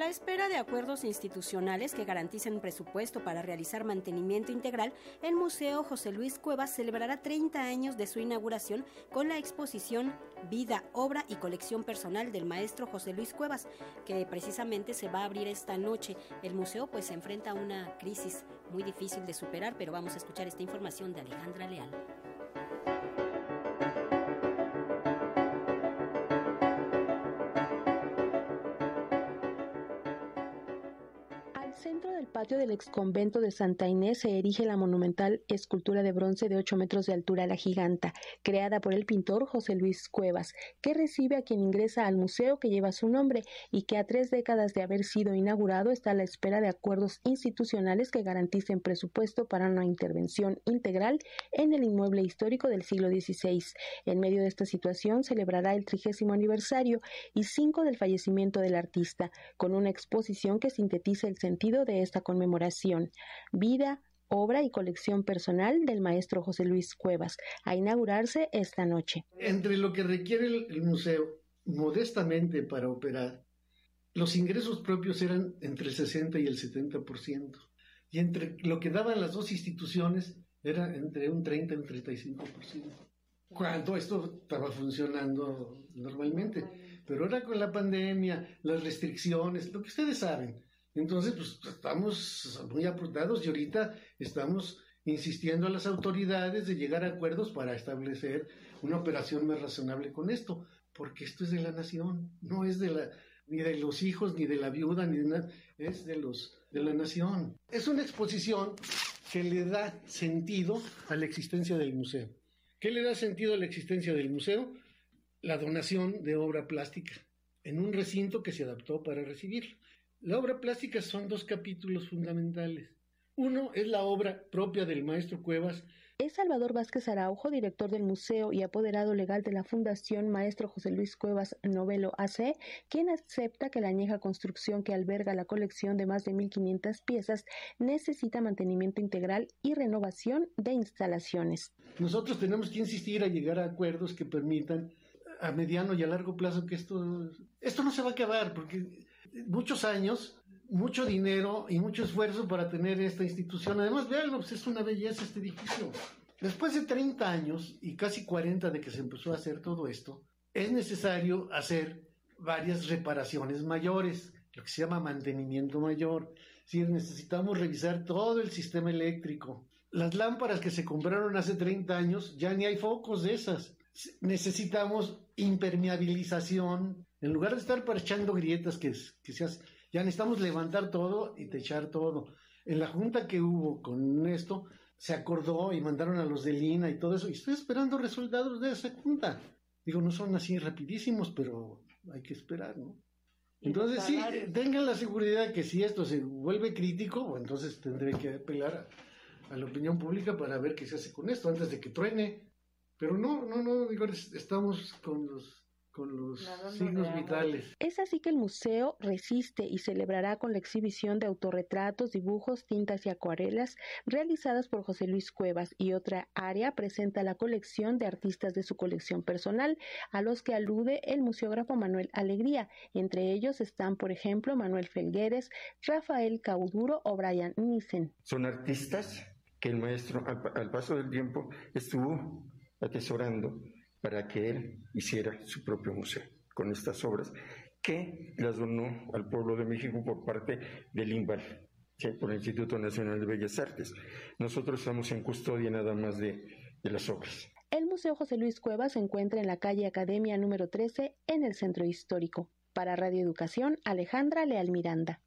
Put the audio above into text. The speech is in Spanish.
la espera de acuerdos institucionales que garanticen presupuesto para realizar mantenimiento integral, el Museo José Luis Cuevas celebrará 30 años de su inauguración con la exposición Vida, Obra y Colección Personal del maestro José Luis Cuevas, que precisamente se va a abrir esta noche. El museo pues se enfrenta a una crisis muy difícil de superar, pero vamos a escuchar esta información de Alejandra Leal. Patio del exconvento de Santa Inés se erige la monumental escultura de bronce de 8 metros de altura La Giganta, creada por el pintor José Luis Cuevas, que recibe a quien ingresa al museo que lleva su nombre y que a tres décadas de haber sido inaugurado está a la espera de acuerdos institucionales que garanticen presupuesto para una intervención integral en el inmueble histórico del siglo XVI. En medio de esta situación celebrará el trigésimo aniversario y cinco del fallecimiento del artista, con una exposición que sintetiza el sentido de esta conmemoración, vida, obra y colección personal del maestro José Luis Cuevas, a inaugurarse esta noche. Entre lo que requiere el, museo modestamente para operar, los ingresos propios eran entre el 60 y el 70%, y entre lo que daban las dos instituciones era entre un 30 y un 35%. Cuando esto estaba funcionando normalmente, pero ahora con la pandemia, las restricciones, lo que ustedes saben, entonces, pues estamos muy apretados y ahorita estamos insistiendo a las autoridades de llegar a acuerdos para establecer una operación más razonable con esto, porque esto es de la nación, no es de la ni de los hijos ni de la viuda ni de nada, es de los de la nación. Es una exposición que le da sentido a la existencia del museo. ¿Qué le da sentido a la existencia del museo? La donación de obra plástica en un recinto que se adaptó para recibir. La obra plástica son dos capítulos fundamentales. Uno es la obra propia del maestro Cuevas. Es Salvador Vázquez Araujo, director del museo y apoderado legal de la Fundación Maestro José Luis Cuevas Novelo AC, quien acepta que la añeja construcción que alberga la colección de más de 1.500 piezas necesita mantenimiento integral y renovación de instalaciones. Nosotros tenemos que insistir a llegar a acuerdos que permitan a mediano y a largo plazo que esto, esto no se va a acabar, porque muchos años, mucho dinero y mucho esfuerzo para tener esta institución. Además, veanlo, pues es una belleza este edificio. Después de 30 años y casi 40 de que se empezó a hacer todo esto, es necesario hacer varias reparaciones mayores, lo que se llama mantenimiento mayor. Si necesitamos revisar todo el sistema eléctrico. Las lámparas que se compraron hace 30 años, ya ni hay focos de esas necesitamos impermeabilización. En lugar de estar parchando grietas que, que seas, ya necesitamos levantar todo y techar todo. En la junta que hubo con esto, se acordó y mandaron a los de Lina y todo eso. Y estoy esperando resultados de esa junta. Digo, no son así rapidísimos, pero hay que esperar, ¿no? Entonces sí, tengan la seguridad que si esto se vuelve crítico, entonces tendré que apelar a la opinión pública para ver qué se hace con esto antes de que truene. Pero no, no, no, digo, estamos con los con los signos vitales. Es así que el museo resiste y celebrará con la exhibición de autorretratos, dibujos, tintas y acuarelas realizadas por José Luis Cuevas y otra área presenta la colección de artistas de su colección personal, a los que alude el museógrafo Manuel Alegría. Entre ellos están, por ejemplo, Manuel Felgueres, Rafael Cauduro o Brian Nissen. Son artistas que el maestro al paso del tiempo estuvo atesorando para que él hiciera su propio museo con estas obras que las donó al pueblo de México por parte del INVAL, por el Instituto Nacional de Bellas Artes. Nosotros estamos en custodia nada más de, de las obras. El Museo José Luis Cuevas se encuentra en la calle Academia número 13 en el Centro Histórico. Para Radio Educación, Alejandra Leal Miranda.